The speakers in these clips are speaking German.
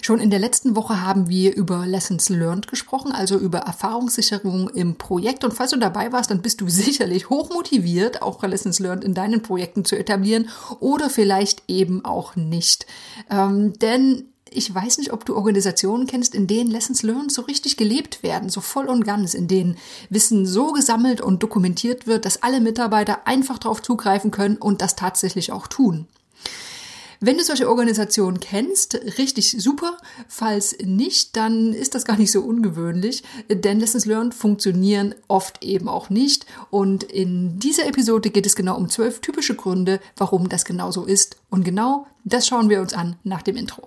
Schon in der letzten Woche haben wir über Lessons Learned gesprochen, also über Erfahrungssicherung im Projekt. Und falls du dabei warst, dann bist du sicherlich hochmotiviert, auch Lessons Learned in deinen Projekten zu etablieren oder vielleicht eben auch nicht. Ähm, denn ich weiß nicht, ob du Organisationen kennst, in denen Lessons Learned so richtig gelebt werden, so voll und ganz, in denen Wissen so gesammelt und dokumentiert wird, dass alle Mitarbeiter einfach darauf zugreifen können und das tatsächlich auch tun. Wenn du solche Organisationen kennst, richtig super. Falls nicht, dann ist das gar nicht so ungewöhnlich, denn Lessons Learned funktionieren oft eben auch nicht. Und in dieser Episode geht es genau um zwölf typische Gründe, warum das genau so ist. Und genau das schauen wir uns an nach dem Intro.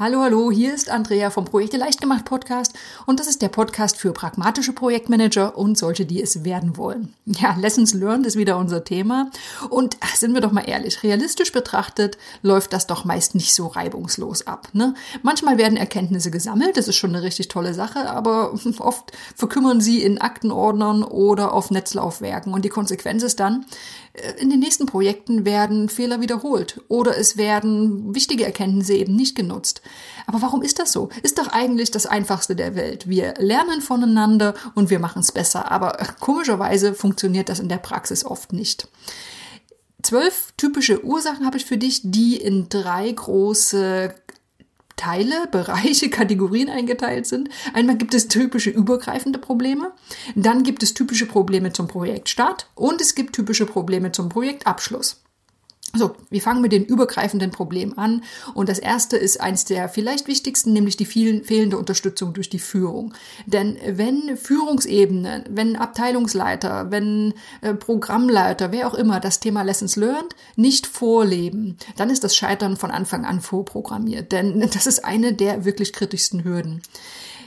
Hallo, hallo, hier ist Andrea vom Projekte leicht gemacht Podcast und das ist der Podcast für pragmatische Projektmanager und solche, die es werden wollen. Ja, Lessons Learned ist wieder unser Thema und ach, sind wir doch mal ehrlich, realistisch betrachtet läuft das doch meist nicht so reibungslos ab. Ne? Manchmal werden Erkenntnisse gesammelt, das ist schon eine richtig tolle Sache, aber oft verkümmern sie in Aktenordnern oder auf Netzlaufwerken und die Konsequenz ist dann, in den nächsten Projekten werden Fehler wiederholt oder es werden wichtige Erkenntnisse eben nicht genutzt. Aber warum ist das so? Ist doch eigentlich das Einfachste der Welt. Wir lernen voneinander und wir machen es besser. Aber komischerweise funktioniert das in der Praxis oft nicht. Zwölf typische Ursachen habe ich für dich, die in drei große Teile, Bereiche, Kategorien eingeteilt sind. Einmal gibt es typische übergreifende Probleme, dann gibt es typische Probleme zum Projektstart und es gibt typische Probleme zum Projektabschluss. So, wir fangen mit den übergreifenden Problemen an. Und das erste ist eins der vielleicht wichtigsten, nämlich die vielen, fehlende Unterstützung durch die Führung. Denn wenn Führungsebene, wenn Abteilungsleiter, wenn äh, Programmleiter, wer auch immer das Thema Lessons Learned nicht vorleben, dann ist das Scheitern von Anfang an vorprogrammiert. Denn das ist eine der wirklich kritischsten Hürden.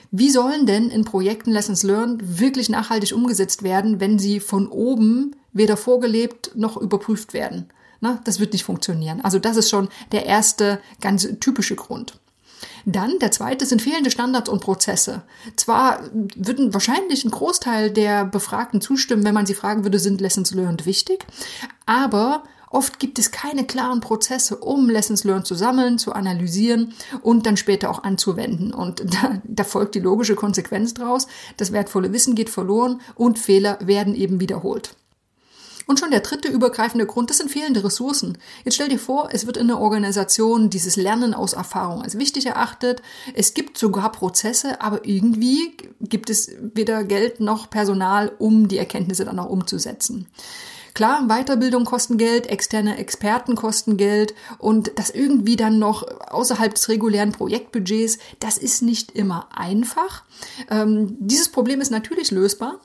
Wie sollen denn in Projekten Lessons Learned wirklich nachhaltig umgesetzt werden, wenn sie von oben weder vorgelebt noch überprüft werden? Na, das wird nicht funktionieren. Also das ist schon der erste ganz typische Grund. Dann der zweite sind fehlende Standards und Prozesse. Zwar würden wahrscheinlich ein Großteil der Befragten zustimmen, wenn man sie fragen würde, sind Lessons Learned wichtig, aber oft gibt es keine klaren Prozesse, um Lessons Learned zu sammeln, zu analysieren und dann später auch anzuwenden. Und da, da folgt die logische Konsequenz draus. Das wertvolle Wissen geht verloren und Fehler werden eben wiederholt. Und schon der dritte übergreifende Grund, das sind fehlende Ressourcen. Jetzt stell dir vor, es wird in der Organisation dieses Lernen aus Erfahrung als wichtig erachtet. Es gibt sogar Prozesse, aber irgendwie gibt es weder Geld noch Personal, um die Erkenntnisse dann auch umzusetzen. Klar, Weiterbildung kosten Geld, externe Experten kosten Geld und das irgendwie dann noch außerhalb des regulären Projektbudgets, das ist nicht immer einfach. Ähm, dieses Problem ist natürlich lösbar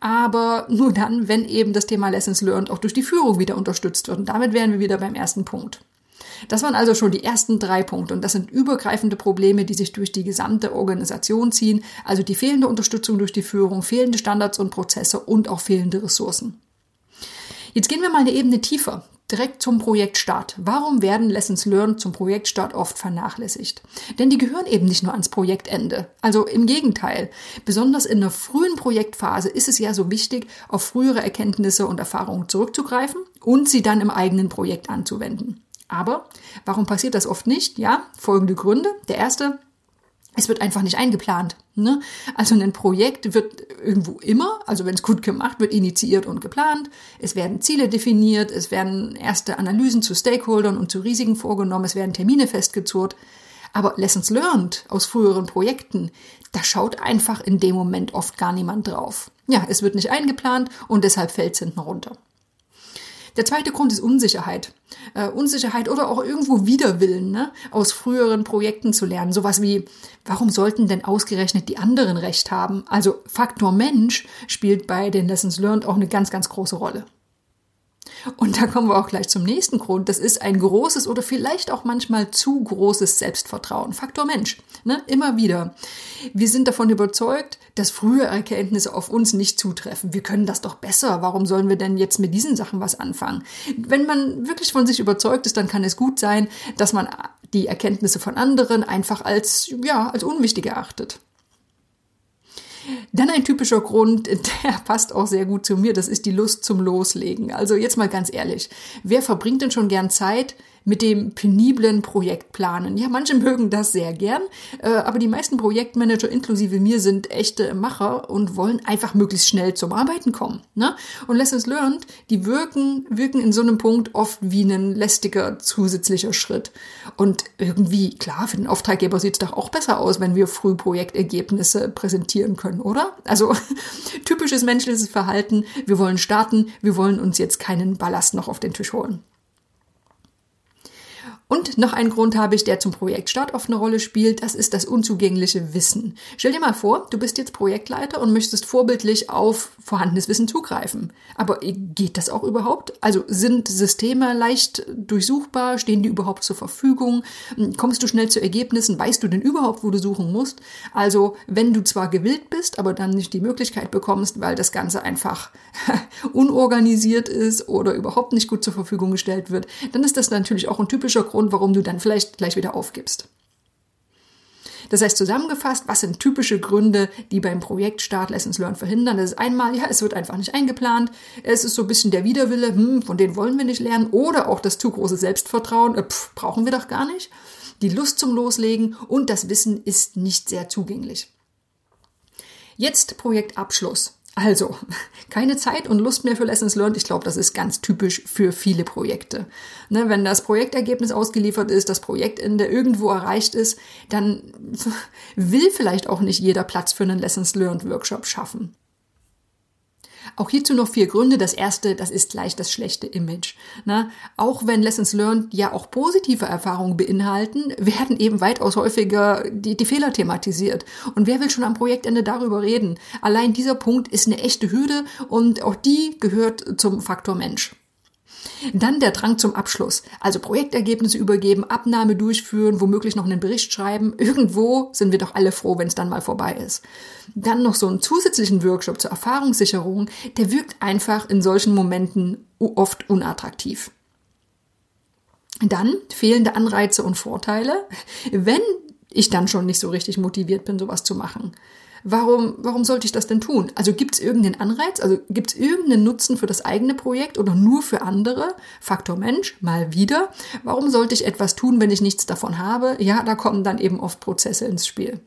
aber nur dann, wenn eben das Thema Lessons Learned auch durch die Führung wieder unterstützt wird. Und damit wären wir wieder beim ersten Punkt. Das waren also schon die ersten drei Punkte und das sind übergreifende Probleme, die sich durch die gesamte Organisation ziehen, also die fehlende Unterstützung durch die Führung, fehlende Standards und Prozesse und auch fehlende Ressourcen. Jetzt gehen wir mal eine Ebene tiefer direkt zum Projektstart. Warum werden Lessons Learned zum Projektstart oft vernachlässigt? Denn die gehören eben nicht nur ans Projektende. Also im Gegenteil. Besonders in der frühen Projektphase ist es ja so wichtig, auf frühere Erkenntnisse und Erfahrungen zurückzugreifen und sie dann im eigenen Projekt anzuwenden. Aber warum passiert das oft nicht? Ja, folgende Gründe. Der erste, es wird einfach nicht eingeplant. Ne? Also ein Projekt wird irgendwo immer, also wenn es gut gemacht wird, initiiert und geplant. Es werden Ziele definiert, es werden erste Analysen zu Stakeholdern und zu Risiken vorgenommen, es werden Termine festgezurrt. Aber Lessons learned aus früheren Projekten, da schaut einfach in dem Moment oft gar niemand drauf. Ja, es wird nicht eingeplant und deshalb fällt es hinten runter. Der zweite Grund ist Unsicherheit. Äh, Unsicherheit oder auch irgendwo Widerwillen, ne? aus früheren Projekten zu lernen. Sowas wie, warum sollten denn ausgerechnet die anderen Recht haben? Also Faktor Mensch spielt bei den Lessons Learned auch eine ganz, ganz große Rolle. Und da kommen wir auch gleich zum nächsten Grund. Das ist ein großes oder vielleicht auch manchmal zu großes Selbstvertrauen. Faktor Mensch. Ne? Immer wieder. Wir sind davon überzeugt, dass frühe Erkenntnisse auf uns nicht zutreffen. Wir können das doch besser. Warum sollen wir denn jetzt mit diesen Sachen was anfangen? Wenn man wirklich von sich überzeugt ist, dann kann es gut sein, dass man die Erkenntnisse von anderen einfach als, ja, als unwichtig erachtet. Dann ein typischer Grund, der passt auch sehr gut zu mir, das ist die Lust zum Loslegen. Also jetzt mal ganz ehrlich, wer verbringt denn schon gern Zeit mit dem peniblen Projektplanen. Ja, manche mögen das sehr gern, äh, aber die meisten Projektmanager inklusive mir sind echte Macher und wollen einfach möglichst schnell zum Arbeiten kommen. Ne? Und Lessons Learned, die wirken, wirken in so einem Punkt oft wie ein lästiger zusätzlicher Schritt. Und irgendwie, klar, für den Auftraggeber sieht es doch auch besser aus, wenn wir früh Projektergebnisse präsentieren können, oder? Also typisches menschliches Verhalten. Wir wollen starten, wir wollen uns jetzt keinen Ballast noch auf den Tisch holen. Und noch einen Grund habe ich, der zum Projektstart oft eine Rolle spielt, das ist das unzugängliche Wissen. Stell dir mal vor, du bist jetzt Projektleiter und möchtest vorbildlich auf vorhandenes Wissen zugreifen. Aber geht das auch überhaupt? Also sind Systeme leicht durchsuchbar? Stehen die überhaupt zur Verfügung? Kommst du schnell zu Ergebnissen? Weißt du denn überhaupt, wo du suchen musst? Also wenn du zwar gewillt bist, aber dann nicht die Möglichkeit bekommst, weil das Ganze einfach unorganisiert ist oder überhaupt nicht gut zur Verfügung gestellt wird, dann ist das natürlich auch ein typischer Grund, warum du dann vielleicht gleich wieder aufgibst. Das heißt zusammengefasst, was sind typische Gründe, die beim Projektstart Lessons Learned verhindern? Das ist einmal, ja, es wird einfach nicht eingeplant. Es ist so ein bisschen der Widerwille, hm, von denen wollen wir nicht lernen. Oder auch das zu große Selbstvertrauen, äh, pff, brauchen wir doch gar nicht. Die Lust zum Loslegen und das Wissen ist nicht sehr zugänglich. Jetzt Projektabschluss. Also, keine Zeit und Lust mehr für Lessons Learned. Ich glaube, das ist ganz typisch für viele Projekte. Ne, wenn das Projektergebnis ausgeliefert ist, das Projektende irgendwo erreicht ist, dann will vielleicht auch nicht jeder Platz für einen Lessons Learned Workshop schaffen. Auch hierzu noch vier Gründe. Das erste, das ist gleich das schlechte Image. Na, auch wenn Lessons Learned ja auch positive Erfahrungen beinhalten, werden eben weitaus häufiger die, die Fehler thematisiert. Und wer will schon am Projektende darüber reden? Allein dieser Punkt ist eine echte Hürde und auch die gehört zum Faktor Mensch. Dann der Drang zum Abschluss, also Projektergebnisse übergeben, Abnahme durchführen, womöglich noch einen Bericht schreiben. Irgendwo sind wir doch alle froh, wenn es dann mal vorbei ist. Dann noch so einen zusätzlichen Workshop zur Erfahrungssicherung, der wirkt einfach in solchen Momenten oft unattraktiv. Dann fehlende Anreize und Vorteile, wenn ich dann schon nicht so richtig motiviert bin, sowas zu machen. Warum, warum sollte ich das denn tun? Also gibt es irgendeinen Anreiz? Also gibt es irgendeinen Nutzen für das eigene Projekt oder nur für andere? Faktor Mensch, mal wieder. Warum sollte ich etwas tun, wenn ich nichts davon habe? Ja, da kommen dann eben oft Prozesse ins Spiel.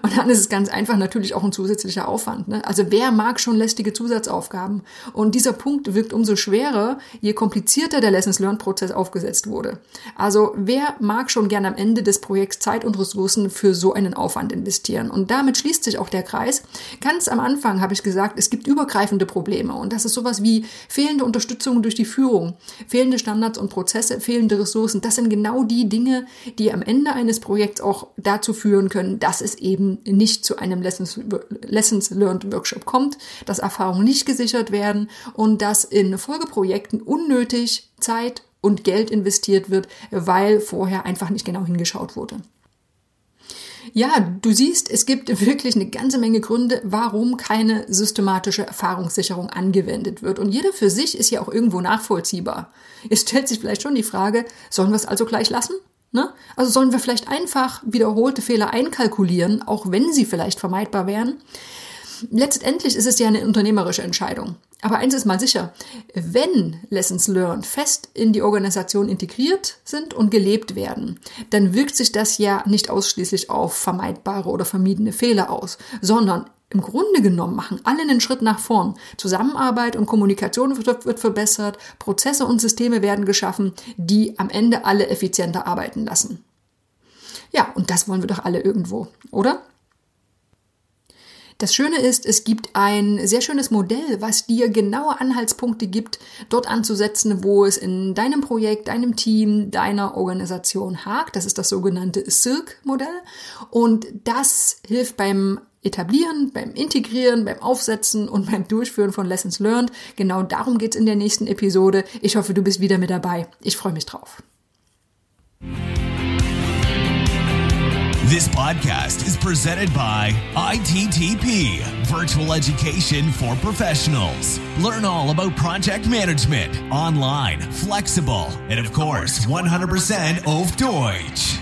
Und dann ist es ganz einfach natürlich auch ein zusätzlicher Aufwand. Ne? Also wer mag schon lästige Zusatzaufgaben? Und dieser Punkt wirkt umso schwerer, je komplizierter der Lessons Learned Prozess aufgesetzt wurde. Also wer mag schon gern am Ende des Projekts Zeit und Ressourcen für so einen Aufwand investieren? Und damit schließt sich auch der Kreis. Ganz am Anfang habe ich gesagt, es gibt übergreifende Probleme. Und das ist sowas wie fehlende Unterstützung durch die Führung, fehlende Standards und Prozesse, fehlende Ressourcen. Das sind genau die Dinge, die am Ende eines Projekts auch dazu führen können, dass es eben eben nicht zu einem Lessons, Lessons Learned Workshop kommt, dass Erfahrungen nicht gesichert werden und dass in Folgeprojekten unnötig Zeit und Geld investiert wird, weil vorher einfach nicht genau hingeschaut wurde. Ja, du siehst, es gibt wirklich eine ganze Menge Gründe, warum keine systematische Erfahrungssicherung angewendet wird. Und jeder für sich ist ja auch irgendwo nachvollziehbar. Jetzt stellt sich vielleicht schon die Frage, sollen wir es also gleich lassen? Ne? Also sollen wir vielleicht einfach wiederholte Fehler einkalkulieren, auch wenn sie vielleicht vermeidbar wären. Letztendlich ist es ja eine unternehmerische Entscheidung. Aber eins ist mal sicher, wenn Lessons Learned fest in die Organisation integriert sind und gelebt werden, dann wirkt sich das ja nicht ausschließlich auf vermeidbare oder vermiedene Fehler aus, sondern im Grunde genommen machen alle einen Schritt nach vorn. Zusammenarbeit und Kommunikation wird, verbessert, Prozesse und Systeme werden geschaffen, die am Ende alle effizienter arbeiten lassen. Ja, und das wollen wir doch alle irgendwo, oder? Das Schöne ist, es gibt ein sehr schönes Modell, was dir genaue Anhaltspunkte gibt, dort anzusetzen, wo es in deinem Projekt, deinem Team, deiner Organisation hakt. Das ist das sogenannte Silk-Modell. Und das hilft beim Etablieren, beim Integrieren, beim Aufsetzen und beim Durchführen von Lessons Learned. Genau darum geht's in der nächsten Episode. Ich hoffe, du bist wieder mit dabei. Ich freue mich drauf. This podcast is presented by ITTP, Virtual Education for Professionals. Learn all about project management, online, flexible, and of course, 100% auf Deutsch.